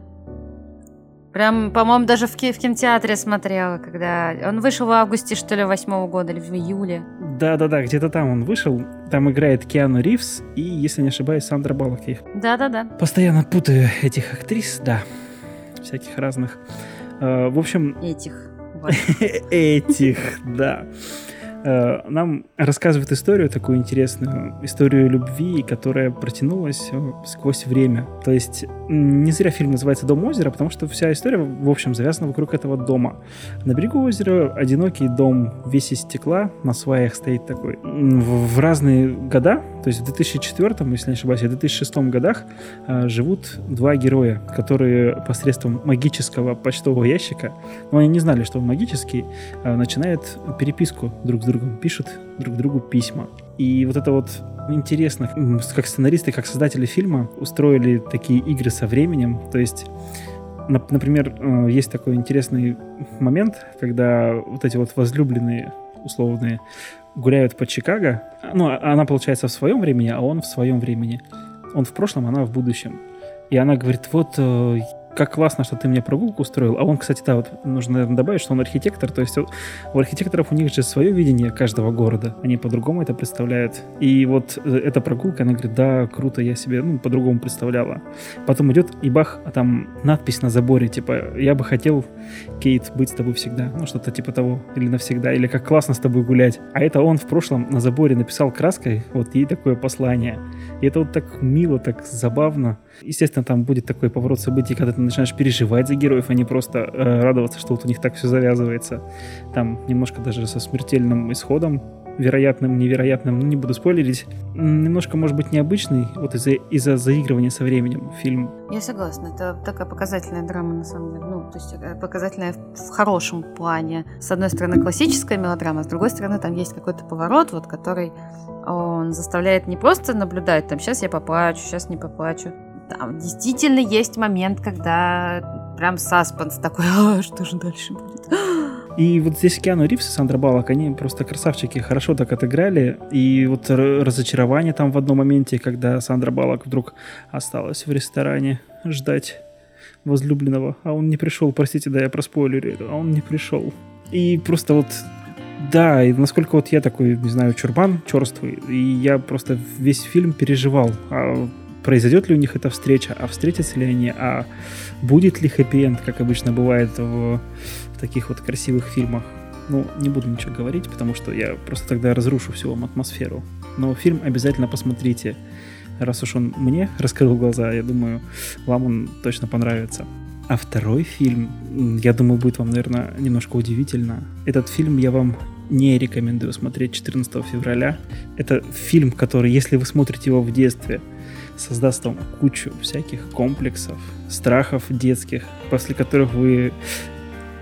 Прям, по-моему, даже в, ки- в кинотеатре смотрела, когда... Он вышел в августе, что ли, восьмого года, или в июле. Да-да-да, где-то там он вышел. Там играет Киану Ривз и, если не ошибаюсь, Сандра Баллок. Да-да-да. постоянно путаю, этих актрис, да. Всяких разных. Э, В общем, Этих. [LAUGHS] Этих, да. Э, Нам рассказывает историю такую интересную, историю любви, которая протянулась э, сквозь время. То есть не зря фильм называется «Дом озера», потому что вся история, в общем, завязана вокруг этого дома. На берегу озера одинокий дом, весь из стекла, на сваях стоит такой. В в разные года, то есть в 2004, если не ошибаюсь, и в 2006 годах э, живут два героя, которые посредством магического почтового ящика, но они не знали, что он магический, э, начинают переписку друг с другом, пишут друг другу письма. И вот это вот интересно, как сценаристы, как создатели фильма устроили такие игры со временем, то есть нап- Например, э, есть такой интересный момент, когда вот эти вот возлюбленные условные гуляют по Чикаго. Ну, а- она, получается, в своем времени, а он в своем времени. Он в прошлом, она в будущем. И она говорит, вот э, как классно, что ты мне прогулку устроил. А он, кстати, да, вот нужно, наверное, добавить, что он архитектор. То есть у у архитекторов у них же свое видение каждого города. Они по-другому это представляют. И вот э, эта прогулка, она говорит, да, круто, я себе, ну, по-другому представляла. Потом идет и бах, а там надпись на заборе, типа, я бы хотел, Кейт, быть с тобой всегда. Ну, что-то типа того. Или навсегда. Или как классно с тобой гулять. А это он в прошлом на заборе написал краской вот ей такое послание. И это вот так мило, так забавно. Естественно, там будет такой поворот событий, когда ты начинаешь переживать за героев, а не просто э, радоваться, что вот у них так все завязывается. Там немножко даже со смертельным исходом, вероятным, невероятным, ну не буду спойлерить. Немножко, может быть, необычный, вот из-за из заигрывания со временем фильм. Я согласна, это такая показательная драма, на самом деле. Ну, то есть э, показательная в хорошем плане. С одной стороны, классическая мелодрама, с другой стороны, там есть какой-то поворот, вот, который он заставляет не просто наблюдать, там, сейчас я поплачу, сейчас не поплачу. Там действительно есть момент, когда прям саспенс такой, а, что же дальше будет? И вот здесь Киану Ривз и Сандра Баллок, они просто красавчики, хорошо так отыграли. И вот разочарование там в одном моменте, когда Сандра Баллок вдруг осталась в ресторане ждать возлюбленного, а он не пришел, простите, да, я проспойлерю а он не пришел. И просто вот да, и насколько вот я такой, не знаю, чурбан черствый, и я просто весь фильм переживал, а произойдет ли у них эта встреча, а встретятся ли они, а будет ли хэппи-энд, как обычно бывает в, в таких вот красивых фильмах. Ну, не буду ничего говорить, потому что я просто тогда разрушу всю вам атмосферу. Но фильм обязательно посмотрите. Раз уж он мне раскрыл глаза, я думаю, вам он точно понравится. А второй фильм, я думаю, будет вам, наверное, немножко удивительно. Этот фильм я вам не рекомендую смотреть 14 февраля. Это фильм, который, если вы смотрите его в детстве, создаст вам кучу всяких комплексов, страхов детских, после которых вы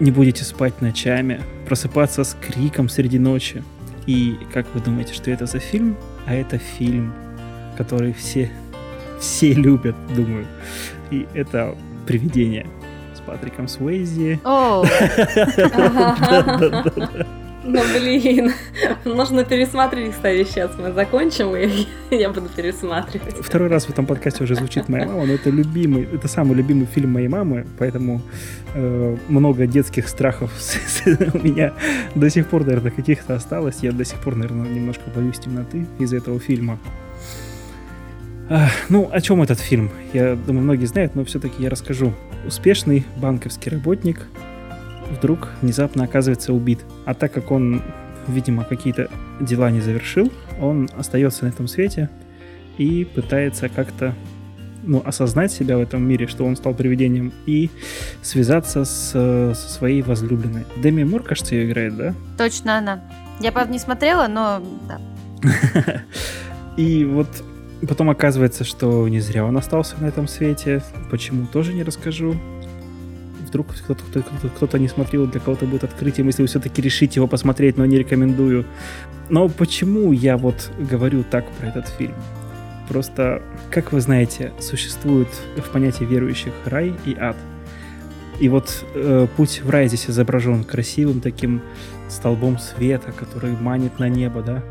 не будете спать ночами, просыпаться с криком среди ночи. И как вы думаете, что это за фильм? А это фильм, который все, все любят, думаю. И это «Привидение» с Патриком Суэйзи. Да-да-да. [LAUGHS] Ну, блин, нужно пересмотреть, кстати, сейчас мы закончим, и [LAUGHS] я буду пересматривать. Второй раз в этом подкасте уже звучит моя мама, но это любимый, это самый любимый фильм моей мамы, поэтому э, много детских страхов [LAUGHS] у меня до сих пор, наверное, каких-то осталось. Я до сих пор, наверное, немножко боюсь темноты из-за этого фильма. Ну, о чем этот фильм? Я думаю, многие знают, но все-таки я расскажу. Успешный банковский работник вдруг внезапно оказывается убит. А так как он, видимо, какие-то дела не завершил, он остается на этом свете и пытается как-то ну, осознать себя в этом мире, что он стал привидением, и связаться с, со своей возлюбленной. Деми Мур, кажется, ее играет, да? точно она. Я, правда, не смотрела, но да. [LAUGHS] И вот потом оказывается, что не зря он остался на этом свете. Почему, тоже не расскажу. Вдруг кто-то, кто-то, кто-то не смотрел, для кого-то будет открытием, если вы все-таки решите его посмотреть, но не рекомендую. Но почему я вот говорю так про этот фильм? Просто, как вы знаете, существует в понятии верующих рай и ад. И вот э, путь в рай здесь изображен красивым таким столбом света, который манит на небо, да?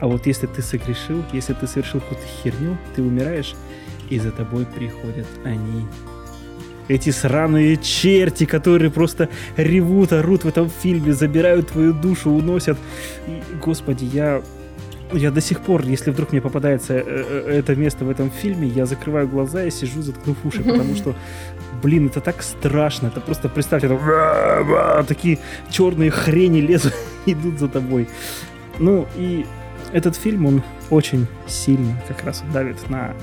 А вот если ты согрешил, если ты совершил какую-то херню, ты умираешь, и за тобой приходят они. Эти сраные черти, которые просто ревут, орут в этом фильме, забирают твою душу, уносят. И, господи, я я до сих пор, если вдруг мне попадается э, э, это место в этом фильме, я закрываю глаза и сижу, заткнув уши, потому что, блин, это так страшно. Это просто, представьте, это, [LAUGHS] такие черные хрени лезут, [LAUGHS] идут за тобой. Ну, и этот фильм, он очень сильно как раз давит на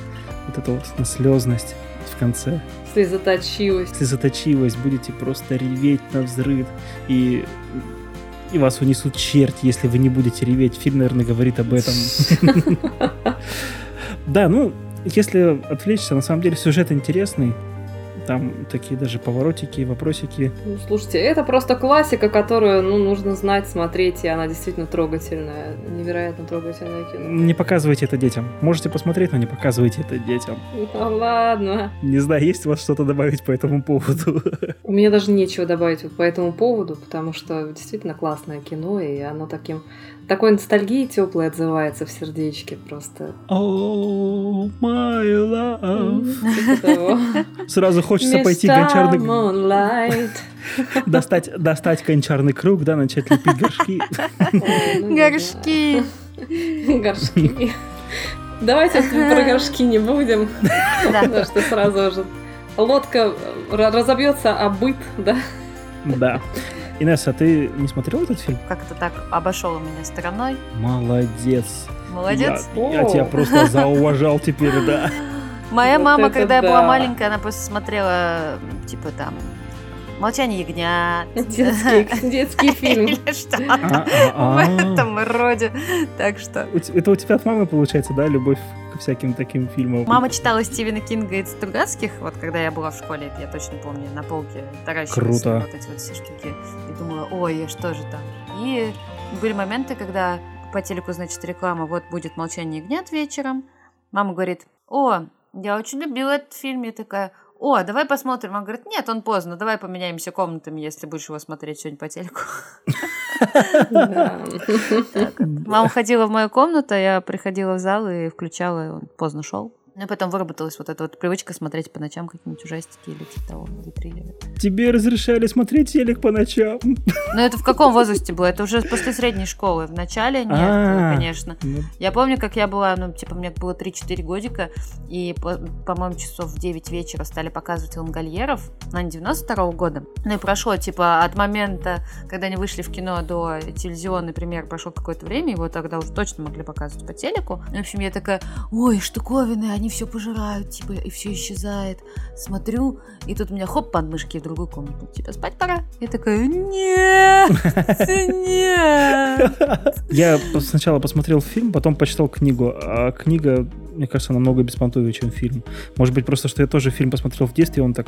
вот эту вот на слезность в конце. Слезоточивость. Слезоточивость. Будете просто реветь на взрыв. И и вас унесут черти, если вы не будете реветь. Фильм, наверное, говорит об этом. [LAUGHS] Да, ну, если отвлечься, на самом деле сюжет интересный. Там такие даже поворотики, вопросики. Ну, слушайте, это просто классика, которую ну, нужно знать, смотреть, и она действительно трогательная. Невероятно трогательная кино. Не показывайте это детям. Можете посмотреть, но не показывайте это детям. Ну ладно. Не знаю, есть у вас что-то добавить по этому поводу? У меня даже нечего добавить по этому поводу, потому что действительно классное кино, и оно таким такой ностальгии теплой отзывается в сердечке просто. Oh, my love. Сразу хочется пойти гончарный... достать, достать кончарный круг, да, начать лепить горшки. Ну горшки. Горшки. Давайте про горшки не будем. Потому что сразу же лодка разобьется, а быт, да? Да. Инесса, а ты не смотрела этот фильм? Как-то так обошел у меня стороной. Молодец. Молодец. Я, я тебя просто зауважал теперь, да. Моя мама, когда я была маленькая, она просто смотрела, типа там, Молчание ягнят. [LAUGHS] Детский, [LAUGHS] детский фильм. Или что а, а, [LAUGHS] в этом роде. Так что... Это у тебя от мамы получается, да, любовь к всяким таким фильмам? Мама читала Стивена Кинга из Стругацких, вот когда я была в школе, я точно помню, на полке таращилась Круто. вот эти вот все штуки. И думала, ой, что же там? И были моменты, когда по телеку, значит, реклама, вот будет «Молчание ягнят» вечером. Мама говорит, о, я очень любила этот фильм. Я такая, о, давай посмотрим. Он говорит, нет, он поздно, давай поменяемся комнатами, если будешь его смотреть сегодня по телеку. Мама ходила в мою комнату, я приходила в зал и включала, он поздно шел. Ну и потом выработалась вот эта вот привычка смотреть по ночам какие-нибудь ужастики или типа того, или триллеры. Тебе разрешали смотреть телек по ночам? Ну это в каком возрасте было? Это уже после средней школы. В начале нет, А-а-а. конечно. Ну. Я помню, как я была, ну типа мне было 3-4 годика, и, по-моему, часов в 9 вечера стали показывать лангольеров, на 92 года. Ну и прошло, типа, от момента, когда они вышли в кино до телевизионный пример, прошло какое-то время, его тогда уже точно могли показывать по телеку. В общем, я такая, ой, штуковины, они они все пожирают, типа, и все исчезает. Смотрю, и тут у меня хоп, подмышки в другую комнату. Типа, спать пора. Я такая, нет, нет. Я сначала посмотрел фильм, потом почитал книгу. А книга, мне кажется, намного беспонтовее, чем фильм. Может быть, просто, что я тоже фильм посмотрел в детстве, он так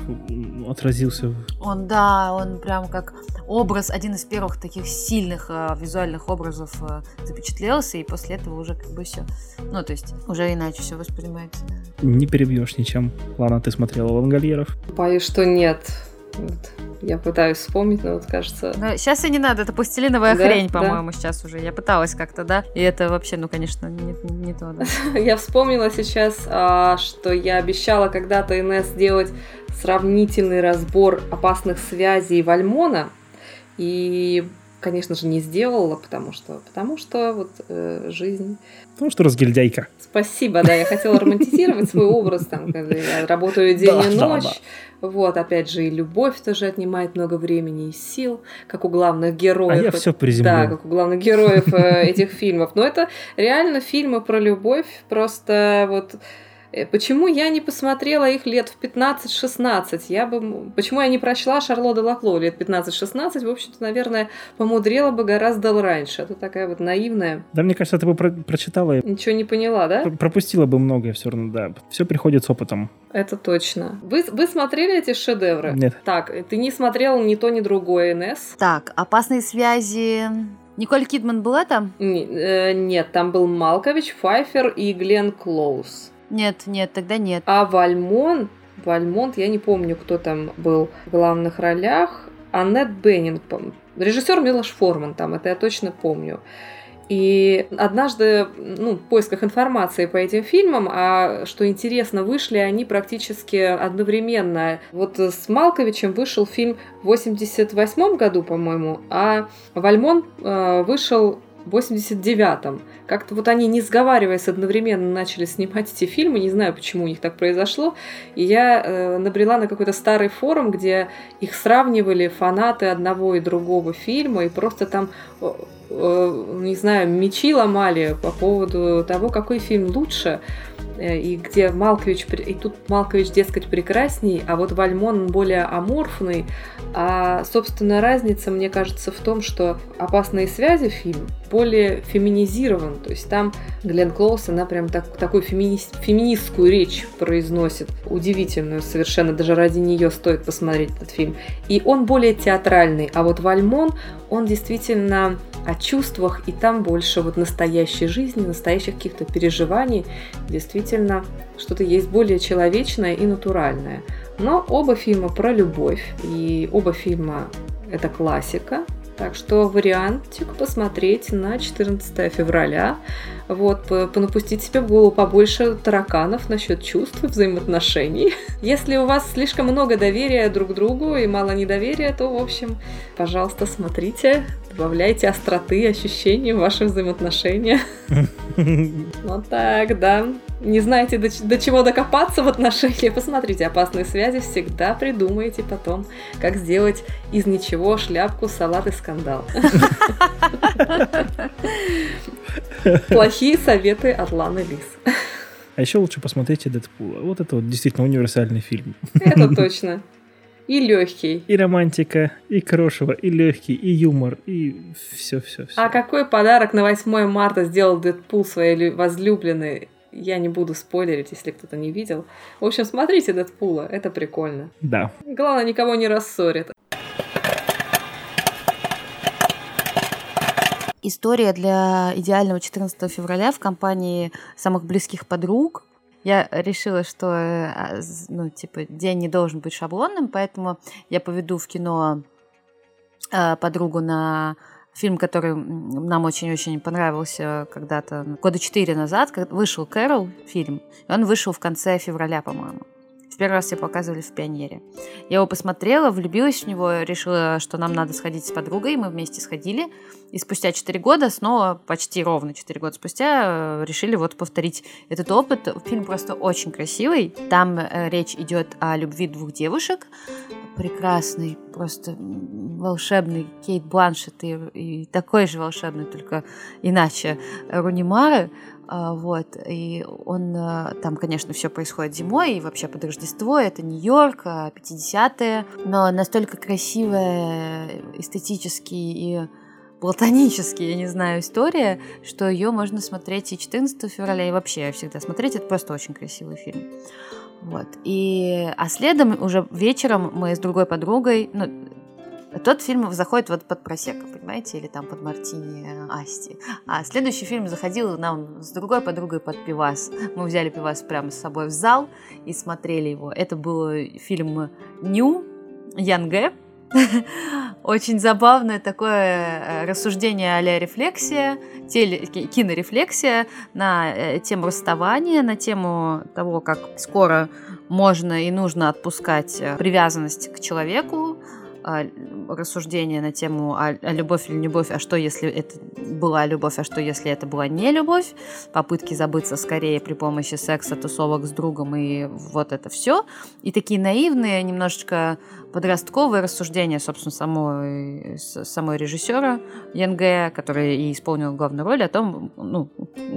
отразился. Он, да, он прям как образ, один из первых таких сильных э, визуальных образов э, запечатлелся, и после этого уже как бы все. Ну, то есть уже иначе все воспринимается. Не перебьешь ничем. Ладно, ты смотрела Лангольеров? Боюсь, что нет. Вот. Я пытаюсь вспомнить, но вот кажется... Но сейчас и не надо, это пластилиновая да, хрень, по-моему, да. сейчас уже. Я пыталась как-то, да? И это вообще, ну, конечно, не, не то, да. [LAUGHS] Я вспомнила сейчас, а, что я обещала когда-то Инесс сделать сравнительный разбор опасных связей Вальмона. И конечно же, не сделала, потому что, потому что вот э, жизнь. Потому что разгильдяйка. Спасибо, да, я хотела романтизировать свой образ, там, когда я работаю день и ночь. Вот, опять же, и любовь тоже отнимает много времени и сил, как у главных героев. А я все приземлю. Да, как у главных героев э, этих фильмов. Но это реально фильмы про любовь, просто вот почему я не посмотрела их лет в 15-16? Я бы... Почему я не прочла Шарлотта Лакло лет 15-16? В общем-то, наверное, помудрела бы гораздо раньше. Это такая вот наивная. Да, мне кажется, ты бы про- прочитала. Ничего не поняла, да? Пропустила бы многое все равно, да. Все приходит с опытом. Это точно. Вы, вы смотрели эти шедевры? Нет. Так, ты не смотрел ни то, ни другое, НС? Так, «Опасные связи», Николь Кидман была там? Э, нет, там был Малкович, Файфер и Глен Клоуз. Нет, нет, тогда нет. А Вальмон, Вальмонт, я не помню, кто там был в главных ролях. Аннет Беннинг, режиссер Милош Форман там, это я точно помню. И однажды, ну, в поисках информации по этим фильмам, а что интересно, вышли они практически одновременно. Вот с Малковичем вышел фильм в 88 году, по-моему, а Вальмон э, вышел 89-м. Как-то вот они, не сговариваясь, одновременно начали снимать эти фильмы. Не знаю, почему у них так произошло. И я э, набрела на какой-то старый форум, где их сравнивали фанаты одного и другого фильма. И просто там э, э, не знаю, мечи ломали по поводу того, какой фильм лучше. Э, и где Малкович, и тут Малкович, дескать, прекрасней, а вот Вальмон более аморфный. А, собственно, разница, мне кажется, в том, что «Опасные связи» фильм более феминизирован. То есть там Глен Клоус, она прям так, такую фемини... феминистскую речь произносит. Удивительную совершенно. Даже ради нее стоит посмотреть этот фильм. И он более театральный. А вот Вальмон, он действительно о чувствах, и там больше вот настоящей жизни, настоящих каких-то переживаний. Действительно, что-то есть более человечное и натуральное. Но оба фильма про любовь, и оба фильма это классика, так что вариантик посмотреть на 14 февраля. Вот, понапустить себе в голову побольше тараканов насчет чувств и взаимоотношений. [LAUGHS] Если у вас слишком много доверия друг другу и мало недоверия, то, в общем, пожалуйста, смотрите, добавляйте остроты, ощущений в ваши взаимоотношения. [LAUGHS] Вот так, да. Не знаете, до, до чего докопаться в отношениях? [LAUGHS] Посмотрите «Опасные связи», всегда придумаете потом, как сделать из ничего шляпку, салат и скандал. [LAUGHS] Плохие советы от Ланы Лис. А еще лучше посмотрите Дэдпула. Вот это вот действительно универсальный фильм. Это [LAUGHS] точно. И легкий. И романтика, и крошево, и легкий, и юмор, и все-все. А какой подарок на 8 марта сделал Дэдпул своей возлюбленной? Я не буду спойлерить, если кто-то не видел. В общем, смотрите Дэдпула, это прикольно. Да. Главное, никого не рассорит. История для идеального 14 февраля в компании самых близких подруг – я решила, что э, ну, типа, день не должен быть шаблонным, поэтому я поведу в кино э, подругу на фильм, который нам очень-очень понравился когда-то, года четыре назад, вышел Кэрол фильм, и он вышел в конце февраля, по-моему. В первый раз все показывали в «Пионере». Я его посмотрела, влюбилась в него, решила, что нам надо сходить с подругой, мы вместе сходили. И спустя 4 года, снова почти ровно 4 года спустя, э, решили вот повторить этот опыт. Фильм просто очень красивый. Там э, речь идет о любви двух девушек. Прекрасный, просто волшебный Кейт Бланшет и, и такой же волшебный, только иначе, Руни Мары. А, вот, и он, а, там, конечно, все происходит зимой, и вообще под Рождество, это Нью-Йорк, 50-е, а, но настолько красивая, эстетически и платонически, я не знаю, история, что ее можно смотреть и 14 февраля, и вообще всегда смотреть, это просто очень красивый фильм. Вот. И, а следом уже вечером мы с другой подругой, ну, тот фильм заходит вот под просека, понимаете, или там под Мартини Асти. А следующий фильм заходил нам с другой подругой под пивас. Мы взяли пивас прямо с собой в зал и смотрели его. Это был фильм «Ню» Янге. [LAUGHS] Очень забавное такое э, рассуждение а-ля рефлексия, теле, кинорефлексия на э, тему расставания, на тему того, как скоро можно и нужно отпускать э, привязанность к человеку, а, рассуждения на тему а, а любовь или любовь, а что если это была любовь, а что если это была не любовь, попытки забыться скорее при помощи секса, тусовок с другом и вот это все. И такие наивные, немножечко подростковые рассуждения, собственно, самой, самой режиссера Янге, который и исполнил главную роль, о том, ну,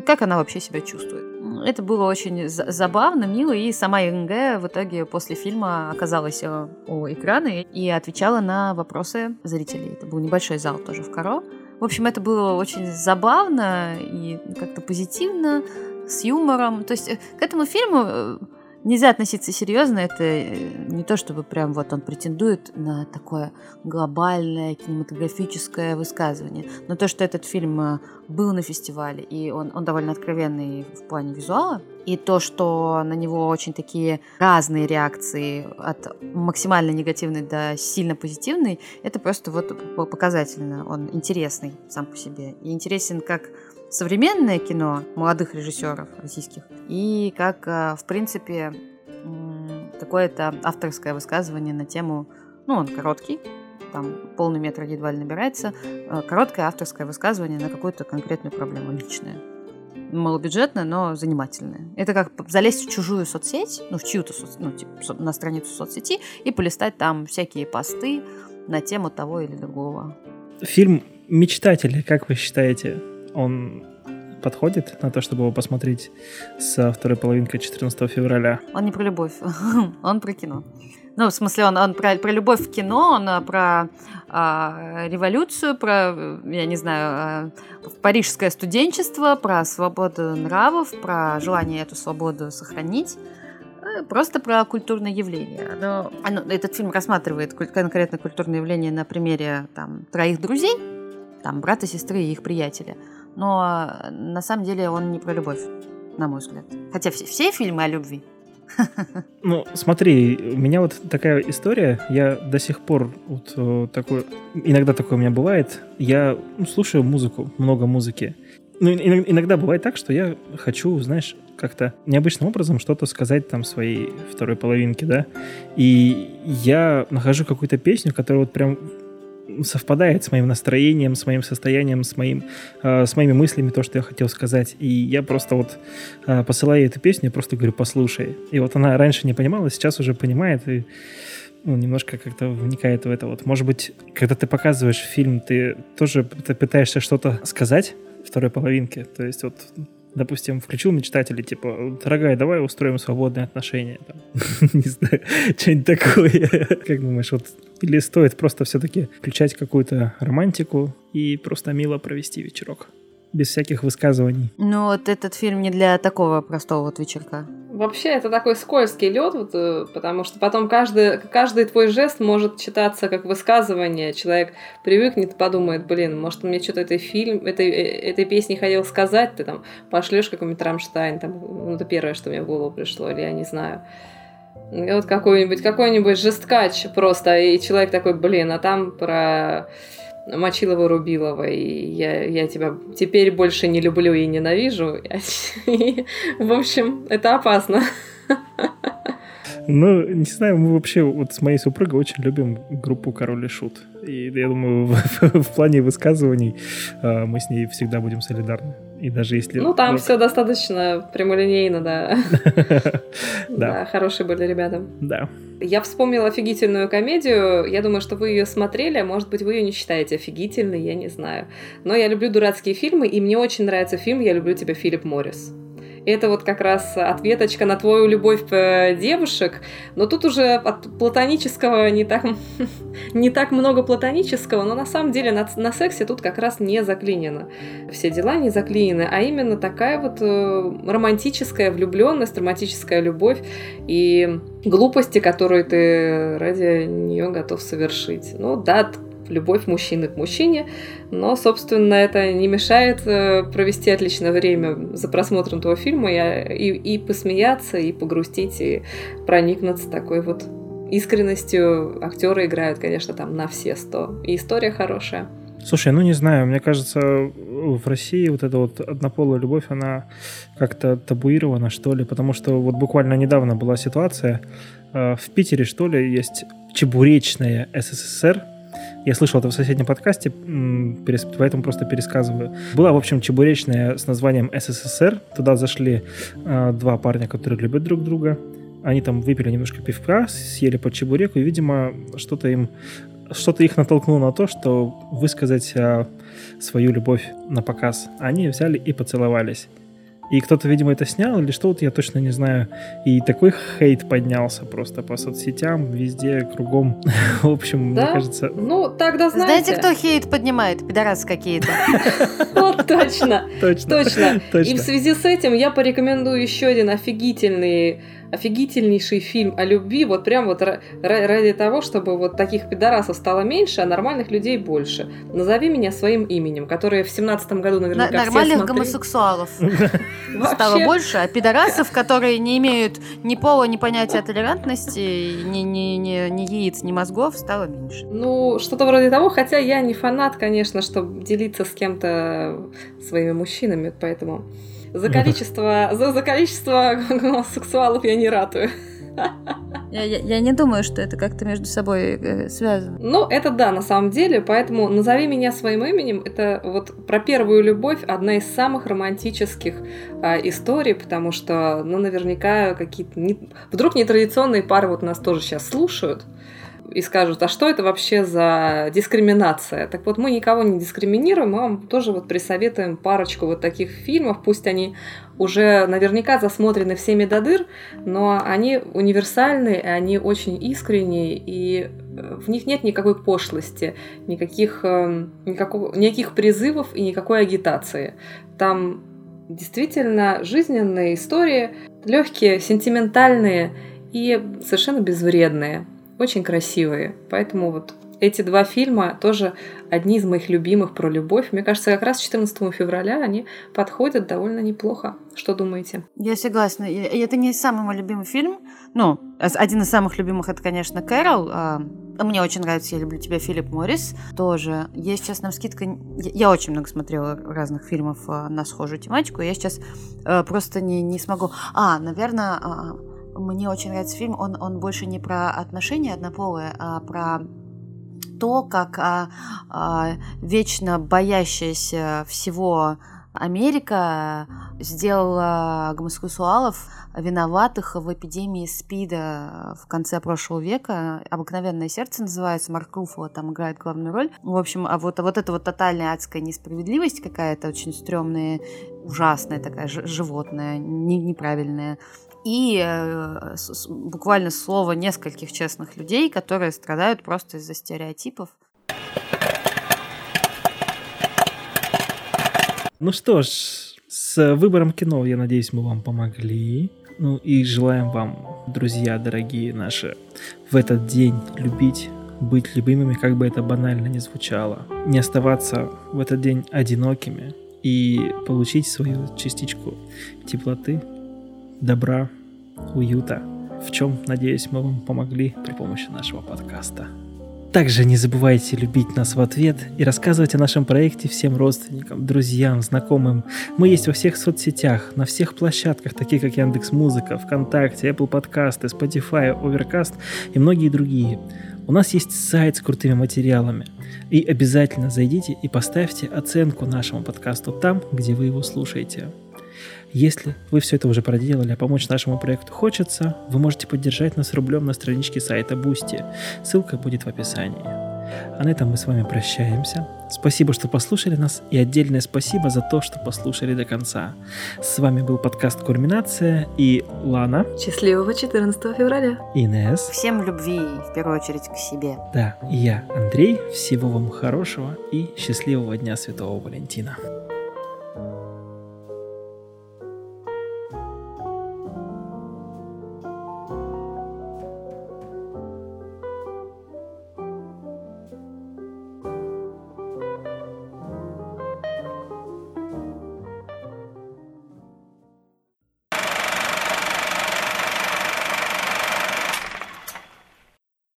как она вообще себя чувствует. Это было очень забавно, мило, и сама Янге в итоге после фильма оказалась э, у экрана и отвечала на вопросы зрителей. Это был небольшой зал тоже в Каро. В общем, это было очень забавно и как-то позитивно, с юмором. То есть э, к этому фильму э, нельзя относиться серьезно. Это э, не то, чтобы прям вот он претендует на такое глобальное кинематографическое высказывание. Но то, что этот фильм э, был на фестивале, и он, он довольно откровенный в плане визуала, и то, что на него очень такие разные реакции от максимально негативной до сильно позитивной, это просто вот показательно. Он интересный сам по себе. И интересен как современное кино молодых режиссеров российских и как, э, в принципе, какое-то авторское высказывание на тему, ну, он короткий, там полный метр едва ли набирается, э, короткое авторское высказывание на какую-то конкретную проблему личную. Малобюджетное, но занимательное. Это как залезть в чужую соцсеть, ну, в чью-то, ну, типа, на страницу соцсети и полистать там всякие посты на тему того или другого. Фильм «Мечтатели», как вы считаете, он подходит на то, чтобы его посмотреть со второй половинкой 14 февраля? Он не про любовь, [LAUGHS] он про кино. Ну, в смысле, он, он про, про любовь в кино, он а, про а, революцию, про, я не знаю, а, парижское студенчество, про свободу нравов, про желание эту свободу сохранить э, просто про культурное явление. Но, оно, этот фильм рассматривает конкретно культурное явление на примере там, троих друзей, там, брата, сестры и их приятеля но э, на самом деле он не про любовь, на мой взгляд. Хотя все, все фильмы о любви. [LAUGHS] Ну, смотри, у меня вот такая история, я до сих пор вот э, такой, иногда такое у меня бывает, я ну, слушаю музыку, много музыки. Ну, иногда бывает так, что я хочу, знаешь, как-то необычным образом что-то сказать там своей второй половинке, да, и я нахожу какую-то песню, которая вот прям совпадает с моим настроением, с моим состоянием, с, моим, э, с моими мыслями, то, что я хотел сказать. И я просто вот э, посылаю эту песню, просто говорю, послушай. И вот она раньше не понимала, сейчас уже понимает и ну, немножко как-то вникает в это. Вот, может быть, когда ты показываешь фильм, ты тоже ты пытаешься что-то сказать второй половинке. То есть вот допустим, включил мечтатели, типа, дорогая, давай устроим свободные отношения. [LAUGHS] Не знаю, что-нибудь такое. [LAUGHS] Как думаешь, вот или стоит просто все-таки включать какую-то романтику и просто мило провести вечерок? без всяких высказываний. Ну, вот этот фильм не для такого простого вот вечерка. Вообще, это такой скользкий лед, вот, э, потому что потом каждый, каждый твой жест может читаться как высказывание. Человек привыкнет, подумает, блин, может, мне что-то этой фильм, этой, э, этой песни хотел сказать, ты там пошлешь какой-нибудь Рамштайн, там, ну, это первое, что мне в голову пришло, или я не знаю. И вот какой-нибудь какой-нибудь жесткач просто, и человек такой, блин, а там про Мочилова Рубилова, и я, я тебя теперь больше не люблю и ненавижу. [LAUGHS] И, в общем, это опасно. Ну, не знаю, мы вообще вот с моей супругой очень любим группу Король и Шут. И я думаю, [LAUGHS] в, в плане высказываний э, мы с ней всегда будем солидарны. И даже если... Ну, там все достаточно прямолинейно, [LAUGHS] да. Да, хорошие были ребята. Да. Я вспомнила офигительную комедию. Я думаю, что вы ее смотрели. Может быть, вы ее не считаете офигительной, я не знаю. Но я люблю дурацкие фильмы, и мне очень нравится фильм «Я люблю тебя, Филипп Моррис». Это вот как раз ответочка на твою любовь э, девушек. Но тут уже от платонического не так, [LAUGHS] не так много платонического, но на самом деле на, на сексе тут как раз не заклинено. Все дела не заклинены, а именно такая вот э, романтическая влюбленность, романтическая любовь и глупости, которые ты ради нее готов совершить. Ну да, любовь мужчины к мужчине, но, собственно, это не мешает э, провести отличное время за просмотром того фильма и, и, и посмеяться, и погрустить, и проникнуться такой вот искренностью. Актеры играют, конечно, там на все сто. И история хорошая. Слушай, ну не знаю, мне кажется, в России вот эта вот однополая любовь, она как-то табуирована, что ли, потому что вот буквально недавно была ситуация, э, в Питере, что ли, есть чебуречная СССР, я слышал это в соседнем подкасте, поэтому просто пересказываю. Была, в общем, чебуречная с названием СССР. Туда зашли э, два парня, которые любят друг друга. Они там выпили немножко пивка, съели по чебуреку, и, видимо, что-то им что-то их натолкнуло на то, что высказать а, свою любовь на показ. Они взяли и поцеловались. И кто-то, видимо, это снял или что-то, я точно не знаю. И такой хейт поднялся просто по соцсетям, везде, кругом. [LAUGHS] В общем, да? мне кажется... Ну, тогда знаете... Знаете, кто хейт поднимает? Пидорасы какие-то. [LAUGHS] Вот точно. [LAUGHS] Точно. Точно. И в связи с этим я порекомендую еще один офигительный офигительнейший фильм о любви, вот прям вот ради того, чтобы вот таких пидорасов стало меньше, а нормальных людей больше. Назови меня своим именем, которые в семнадцатом году наверняка На- Нормальных гомосексуалов [LAUGHS] стало больше, а пидорасов, которые не имеют ни пола, ни понятия толерантности, ни, ни, ни, ни яиц, ни мозгов, стало меньше. Ну, что-то вроде того, хотя я не фанат, конечно, чтобы делиться с кем-то своими мужчинами, поэтому за количество, за, за количество гомосексуалов я не ратую. Я, я, я не думаю, что это как-то между собой э, связано. Ну, это да, на самом деле, поэтому «Назови меня своим именем» — это вот про первую любовь одна из самых романтических э, историй, потому что, ну, наверняка какие-то... Не... Вдруг нетрадиционные пары вот нас тоже сейчас слушают, и скажут, а что это вообще за дискриминация? Так вот, мы никого не дискриминируем, мы вам тоже вот присоветуем парочку вот таких фильмов, пусть они уже наверняка засмотрены всеми до дыр, но они универсальные, они очень искренние, и э, в них нет никакой пошлости, никаких, эм, никакого, никаких призывов и никакой агитации. Там действительно жизненные истории, легкие, сентиментальные и совершенно безвредные очень красивые. Поэтому вот эти два фильма тоже одни из моих любимых про любовь. Мне кажется, как раз 14 февраля они подходят довольно неплохо. Что думаете? Я согласна. Это не самый мой любимый фильм. Ну, один из самых любимых это, конечно, Кэрол. А, мне очень нравится «Я люблю тебя» Филипп Моррис. Тоже. Я сейчас нам скидка... Я очень много смотрела разных фильмов а, на схожую тематику. Я сейчас а, просто не, не смогу... А, наверное, мне очень нравится фильм. Он, он больше не про отношения однополые, а про то, как а, а, вечно боящаяся всего Америка сделала гомосексуалов виноватых в эпидемии СПИДа в конце прошлого века. «Обыкновенное сердце» называется, Марк Руффало там играет главную роль. В общем, а вот, а вот эта вот тотальная адская несправедливость какая-то, очень стрёмная, ужасная такая, животная, неправильная и э, буквально слово нескольких честных людей, которые страдают просто из-за стереотипов. Ну что ж, с выбором кино, я надеюсь, мы вам помогли. Ну и желаем вам, друзья дорогие наши, в этот день любить, быть любимыми, как бы это банально не звучало. Не оставаться в этот день одинокими и получить свою частичку теплоты, добра, уюта, в чем, надеюсь, мы вам помогли при помощи нашего подкаста. Также не забывайте любить нас в ответ и рассказывать о нашем проекте всем родственникам, друзьям, знакомым. Мы есть во всех соцсетях, на всех площадках, таких как Яндекс Музыка, ВКонтакте, Apple Подкасты, Spotify, Overcast и многие другие. У нас есть сайт с крутыми материалами. И обязательно зайдите и поставьте оценку нашему подкасту там, где вы его слушаете. Если вы все это уже проделали, а помочь нашему проекту хочется, вы можете поддержать нас рублем на страничке сайта Boosty. Ссылка будет в описании. А на этом мы с вами прощаемся. Спасибо, что послушали нас, и отдельное спасибо за то, что послушали до конца. С вами был подкаст «Кульминация» и Лана. Счастливого 14 февраля. Инес. Всем любви, в первую очередь, к себе. Да, и я, Андрей. Всего вам хорошего и счастливого Дня Святого Валентина.